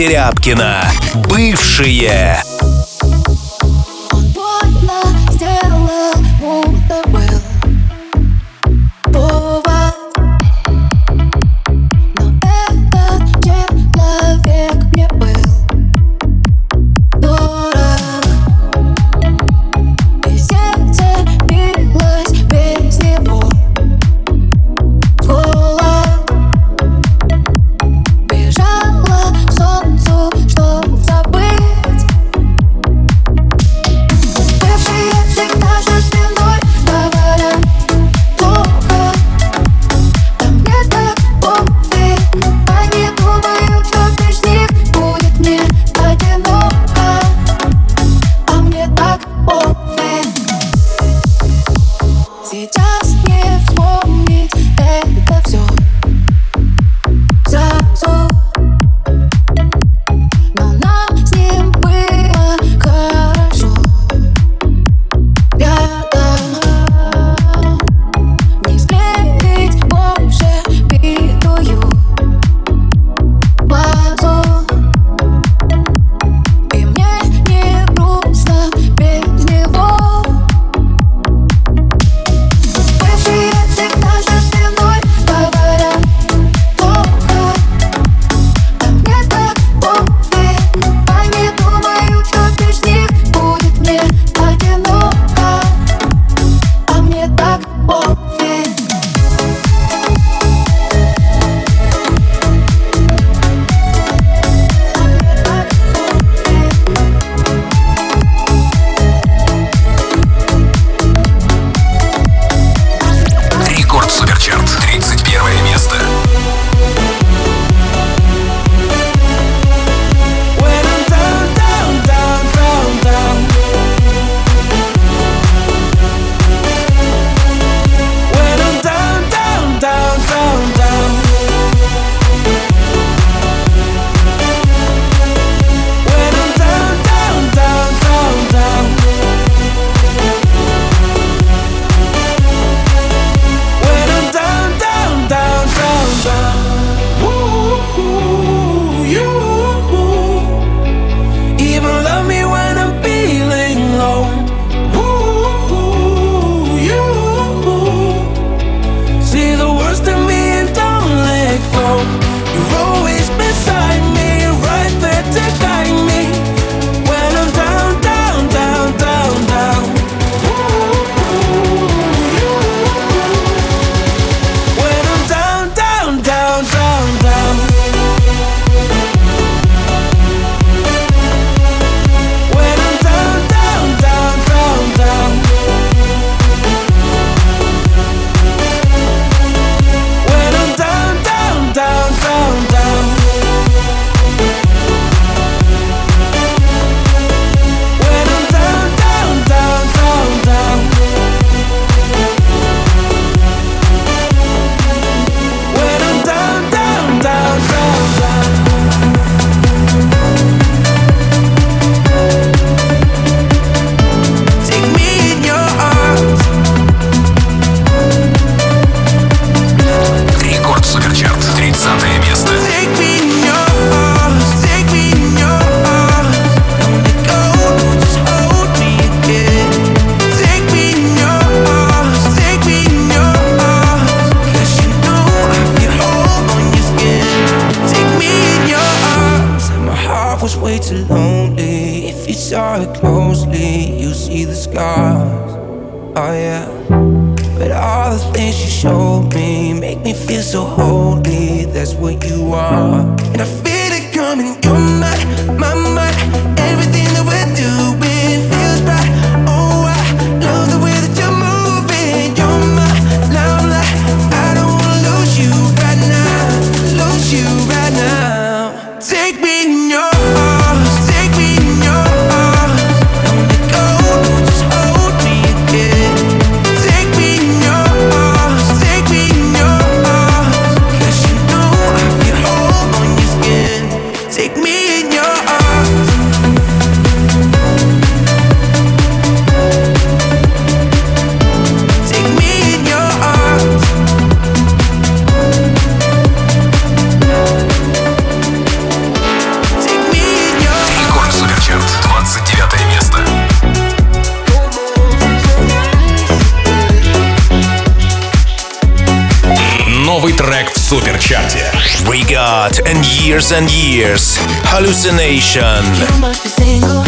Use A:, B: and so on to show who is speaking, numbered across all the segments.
A: Серябкина. Бывшие.
B: way
C: years and years. Hallucination.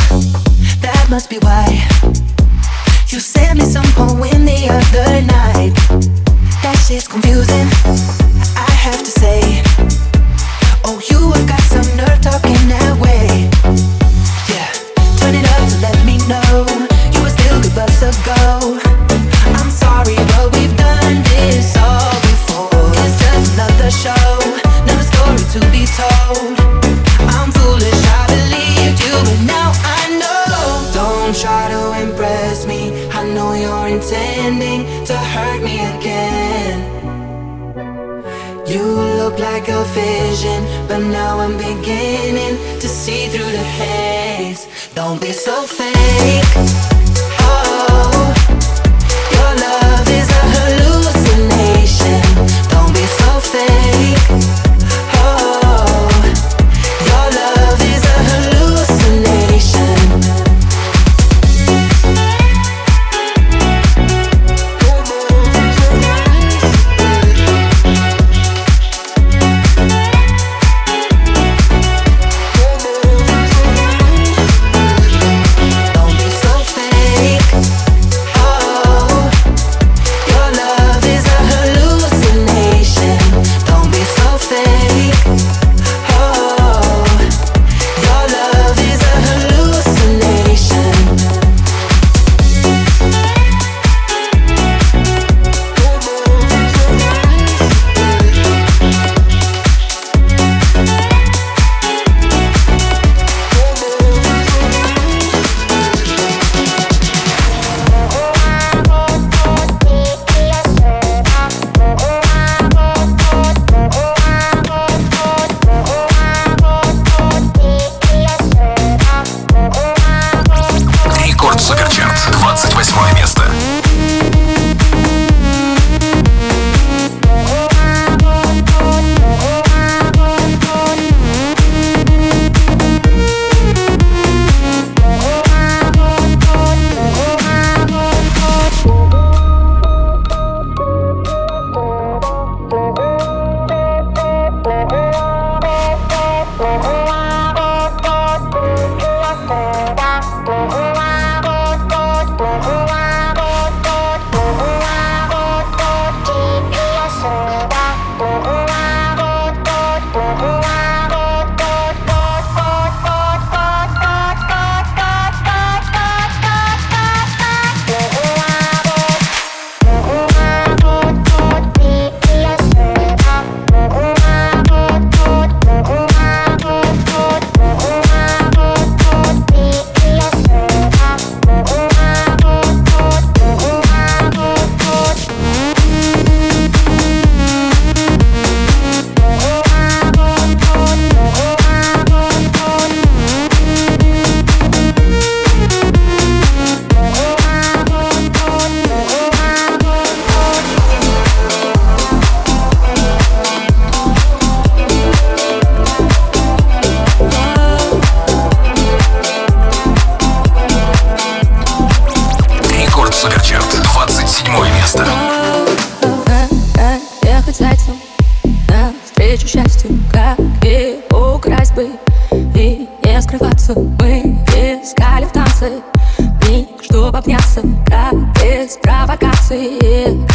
D: ней, чтобы обняться Как без провокации.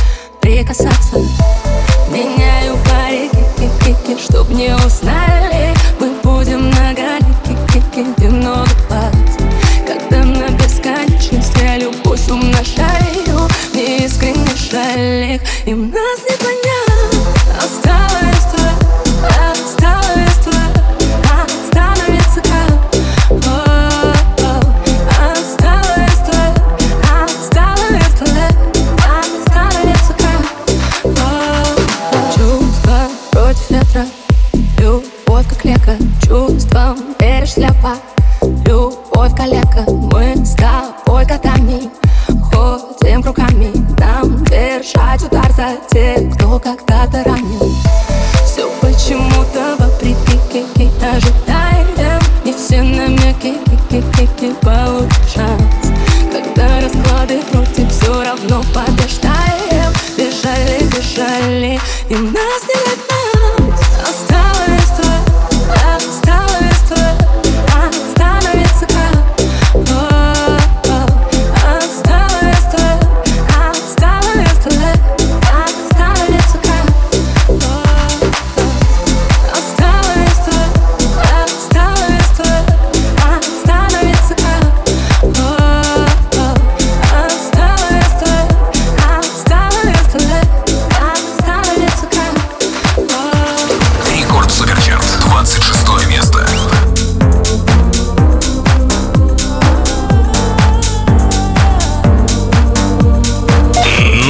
D: Прикасаться. Меняю парики, кики, чтоб не узнали. Мы будем на галике, кики, где Когда на бесконечности любовь умножаю Мне искренне жаль их, им нас не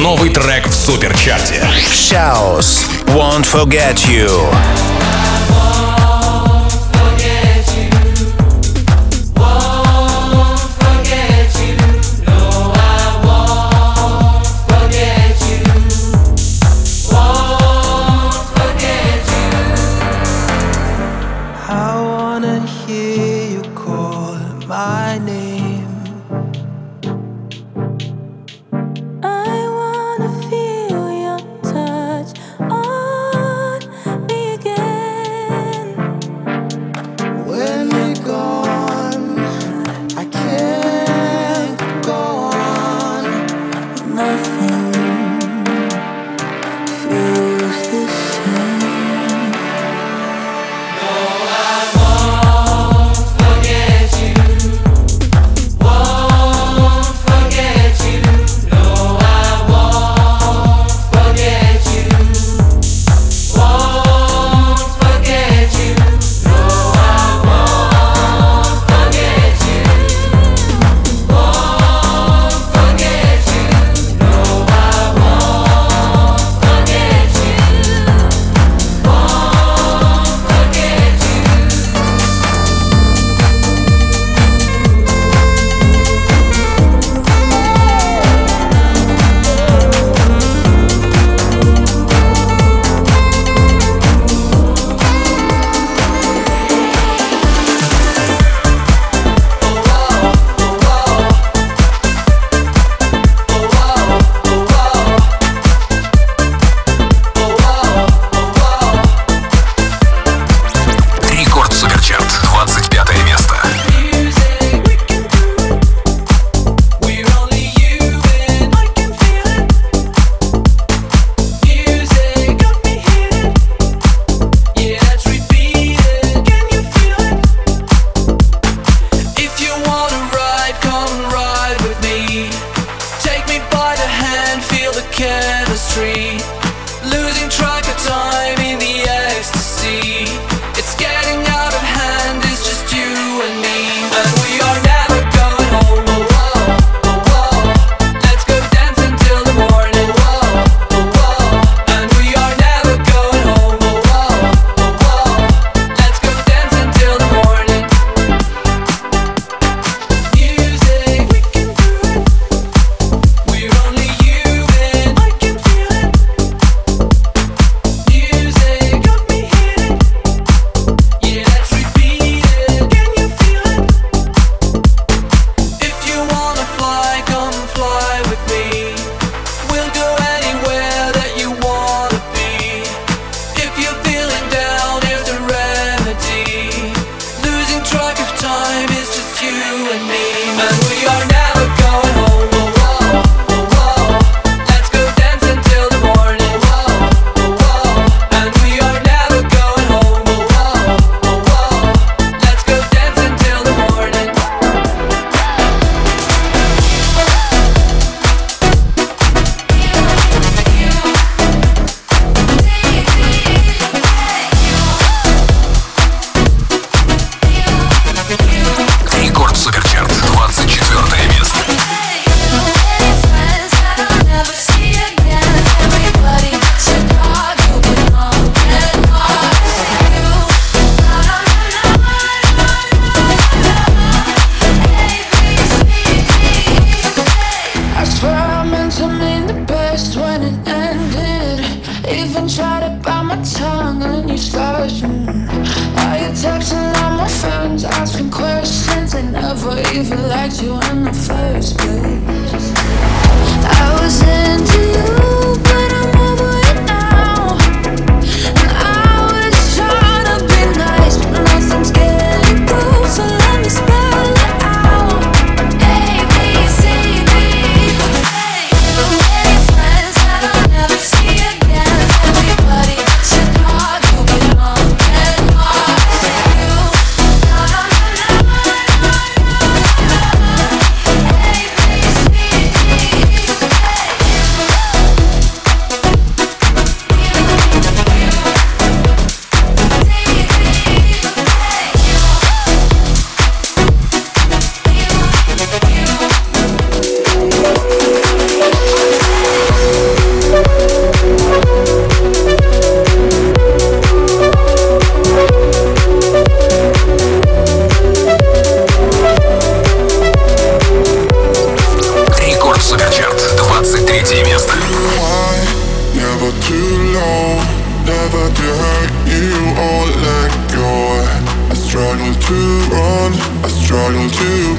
E: новый трек в суперчарте.
C: Shouse, won't forget you.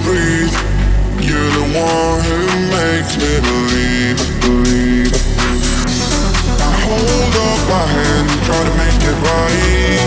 F: Breathe. You're the one who makes me believe. I hold hand, try to make it right.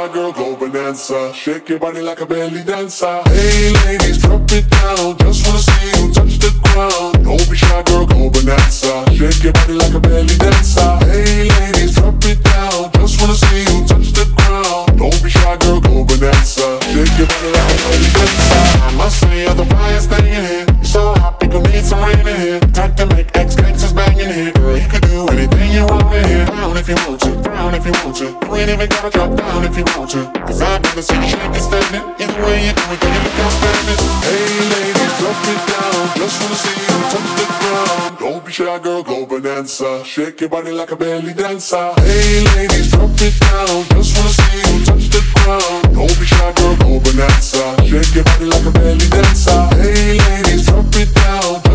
F: Shy, girl, go bonanza. Shake your body like a belly dancer. Hey ladies, drop it down. Just wanna see you touch the ground. Don't be shy, girl, go bonanza. Shake your body like a belly dancer. Hey ladies, drop it down. Just wanna see you touch the ground. Don't be shy, girl, go bonanza. Shake your body like a belly dancer. I must say, you're the flyest thing in here. You're so hot, people need some rain in here. Time to make you want to, down if you want to. You ain't even gotta drop down if you want to. Cause I've never seen you shaking standing. Either way you do it, girl, you look outstanding. Hey ladies, drop it down. Just wanna see you touch the ground. Don't be shy, girl, go bonanza. Shake your body like a belly dancer. Hey ladies, drop it down. Just wanna see you touch the ground. Don't be shy, girl, go bonanza. Shake your body like a belly dancer. Hey ladies, drop it down.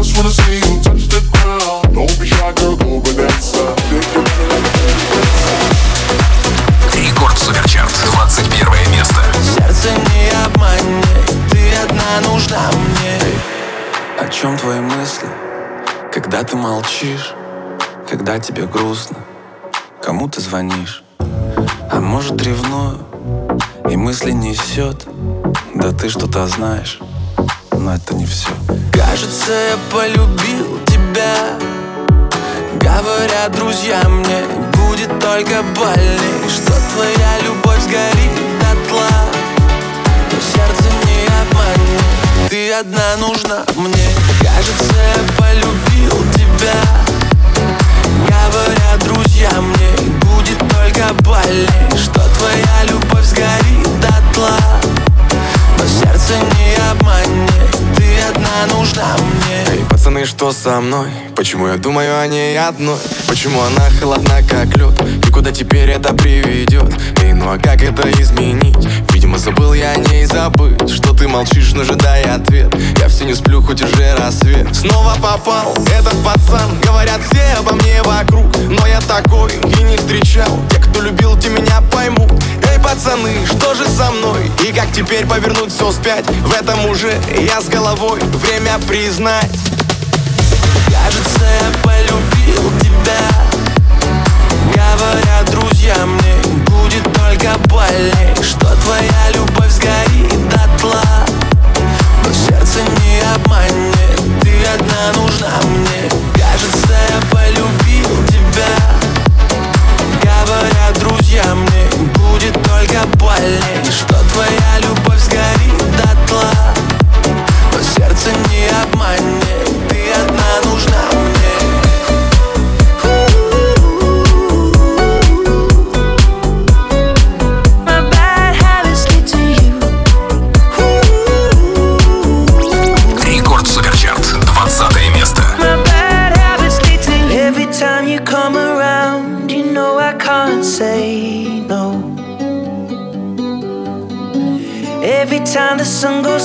G: Чем твои мысли, когда ты молчишь Когда тебе грустно, кому ты звонишь? А может ревную, и мысли несет Да ты что-то знаешь, но это не все Кажется, я полюбил тебя. Говорят друзья мне, будет только больней Что твоя любовь сгорит дотла Но сердце не обманет ты одна нужна мне Кажется, я полюбил тебя Говорят друзья мне Будет только больней Что твоя любовь сгорит до тла. Но сердце не обманет Ты одна нужна мне
H: Эй, пацаны, что со мной? Почему я думаю о ней одной? Почему она холодна, как лед? И куда теперь это приведет? Эй, ну а как это изменить? Видимо, забыл я о ней забыть Что ты молчишь, но ожидая ответ. Я все не сплю, хоть уже рассвет. Снова попал этот пацан. Говорят все обо мне вокруг. Но я такой и не встречал. Те, кто любил, те меня поймут. Эй, пацаны, что же со мной? И как теперь повернуть все вспять? В этом уже я с головой. Время признать. Кажется, я полюбил тебя. Говорят друзья мне только болей Что твоя любовь сгорит до тла, Но сердце не обманет Ты одна нужна мне. Кажется, я полюбил тебя. Говорят друзья мне Будет только больней Что твоя любовь сгорит до тла, Но сердце не обманет.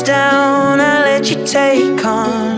C: down, I let you take
I: on.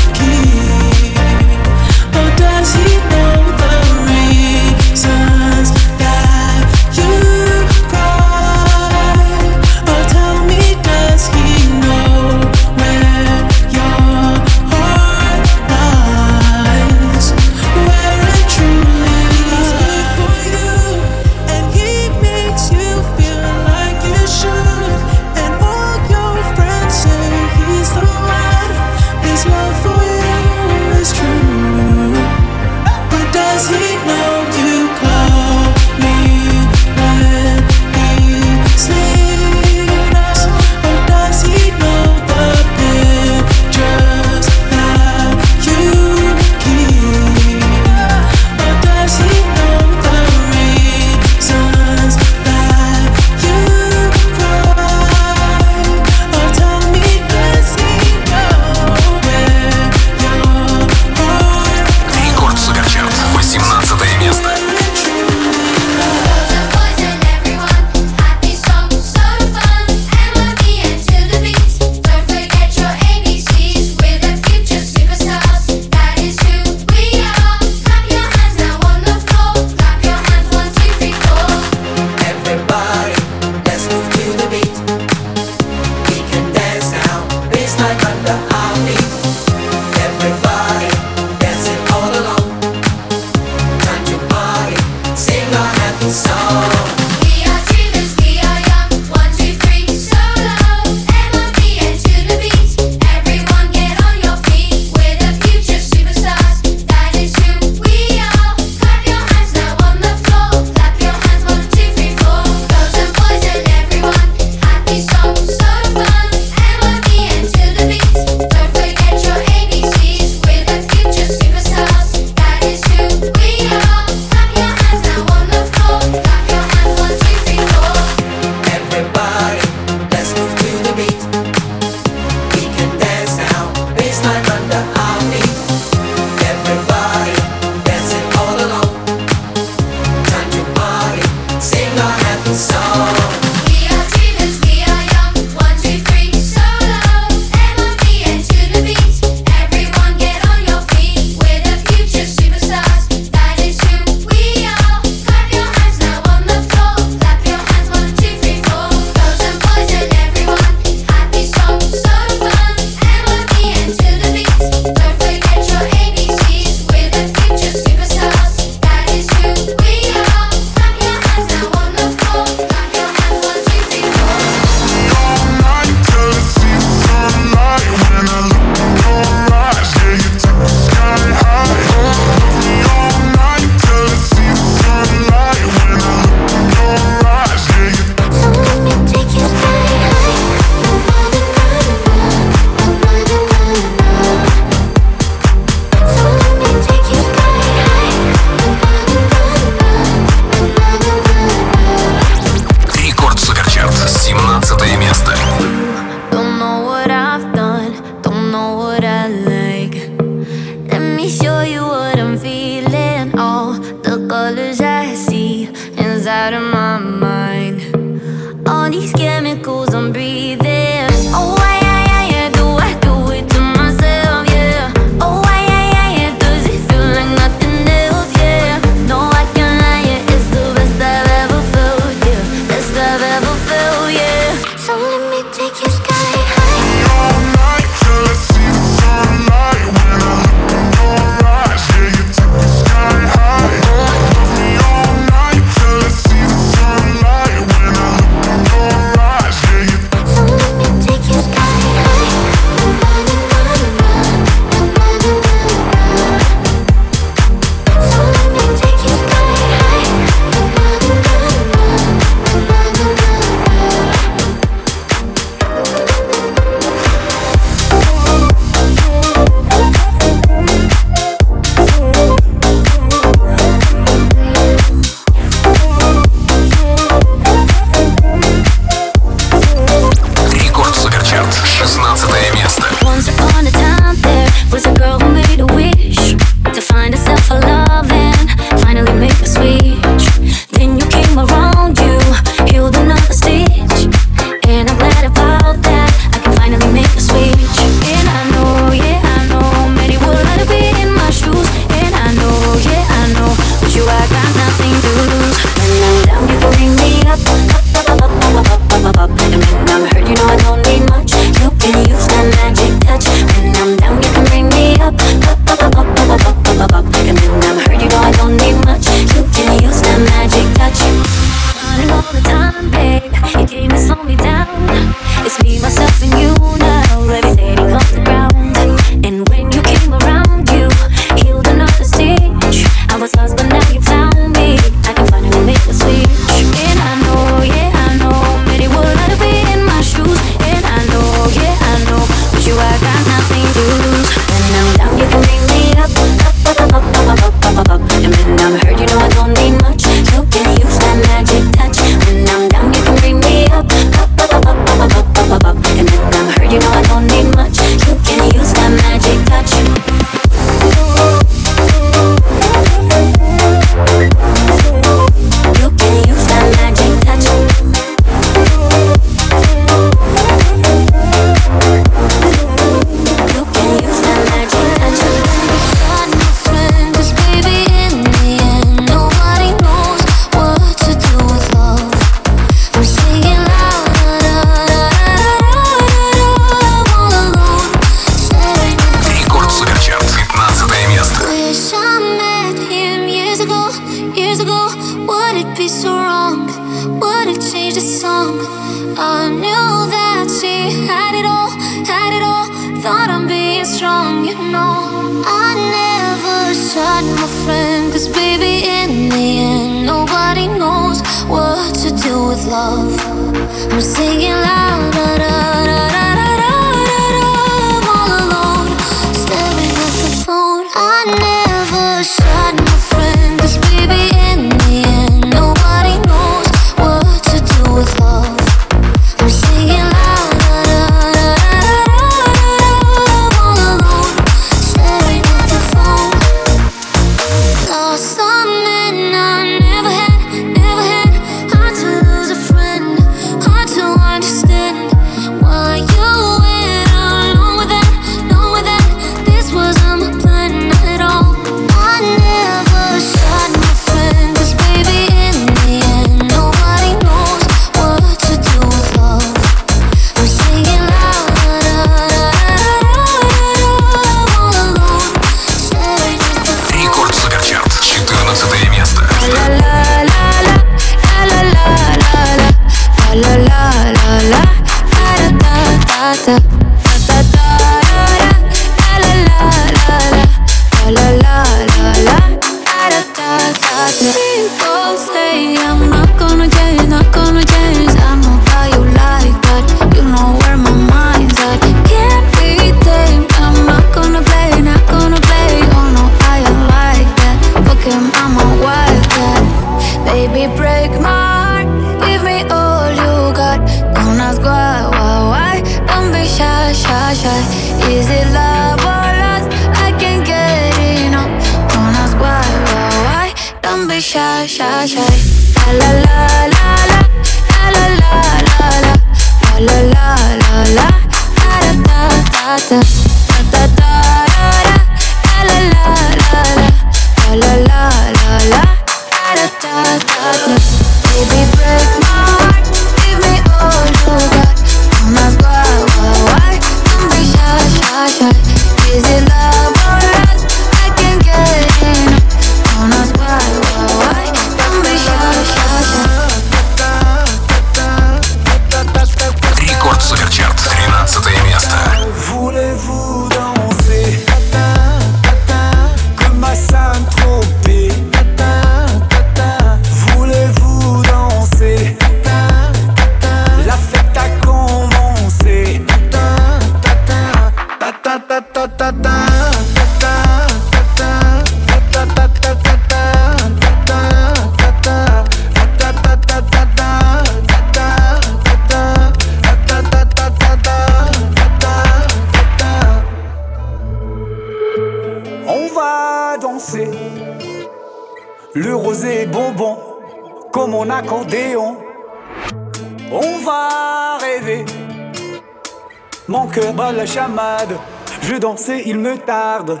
I: il me tarde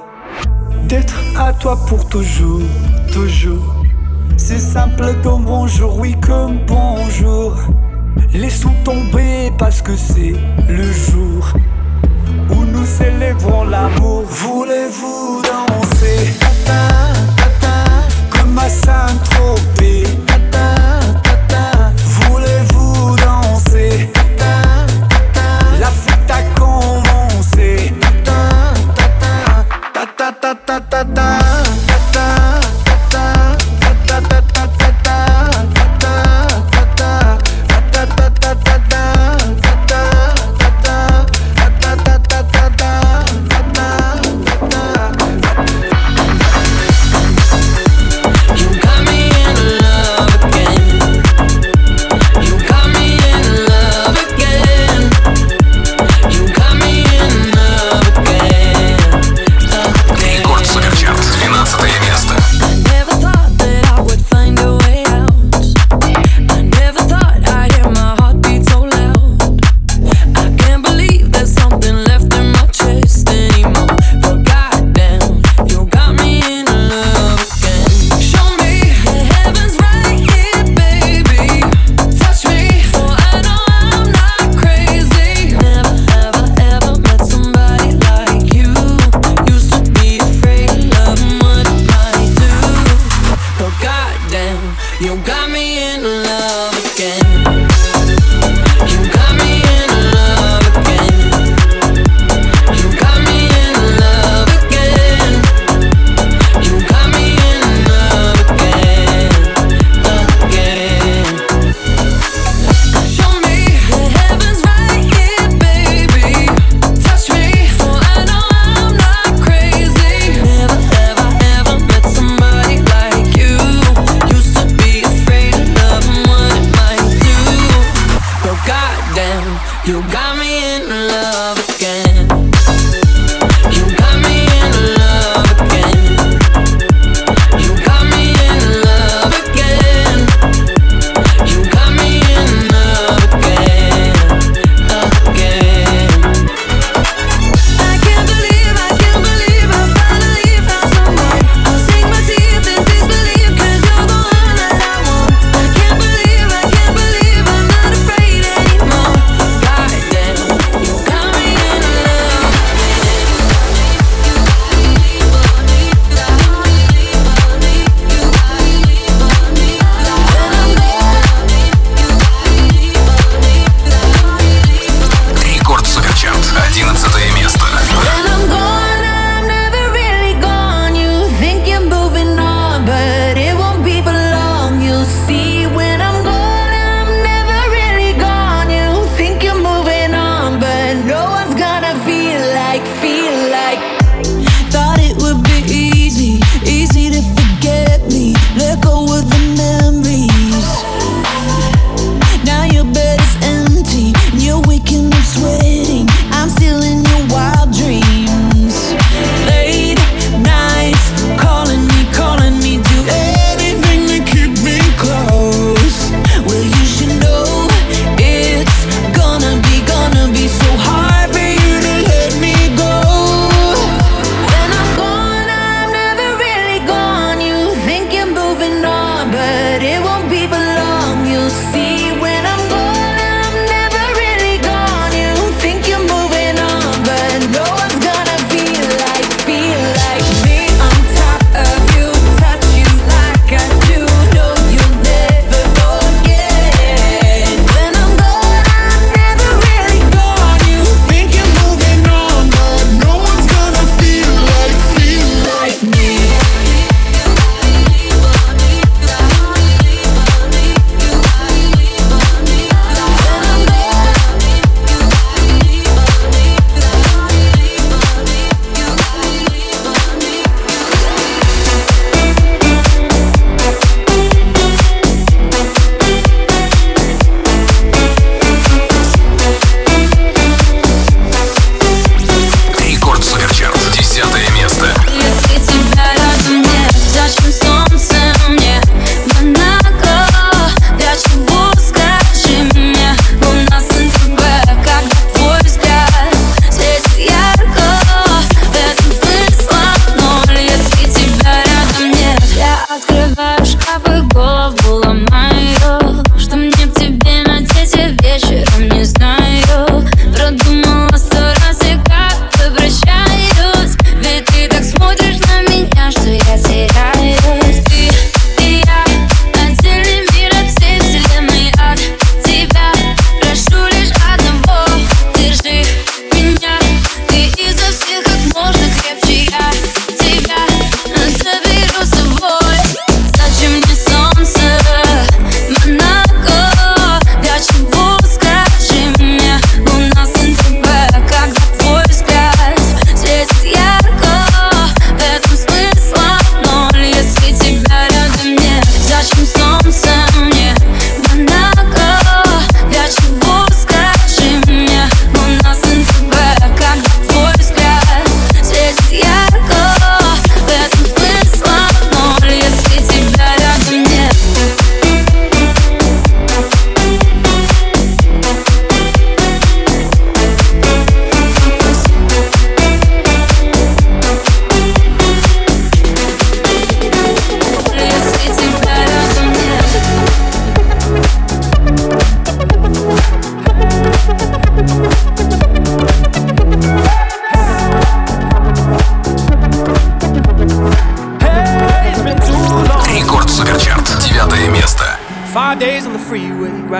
I: d'être à toi pour toujours, toujours. C'est simple comme bonjour, oui comme bonjour. Laissons tomber parce que c'est le jour où nous célébrons l'amour. Voulez-vous danser, comme à Saint-Tropez?
J: tá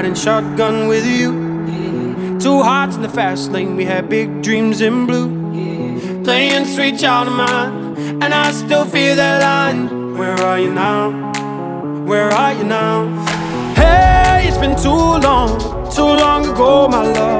J: riding shotgun with you. Yeah. Two hearts in the fast lane, we had big dreams in blue. Yeah. Playing sweet child of mine, and I still feel that line. Where are you now? Where are you now? Hey, it's been too long, too long ago, my love.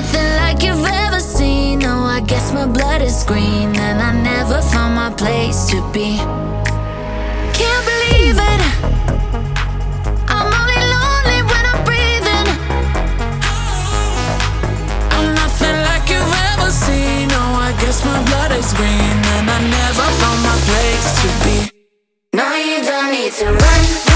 K: nothing like you've ever seen. No, I guess my blood is green, and I never found my place to be. Can't believe it. I'm only lonely when I'm breathing.
L: I'm nothing like you've ever seen. No, I guess my blood is green and I never found my place to be.
K: Now you don't need to run.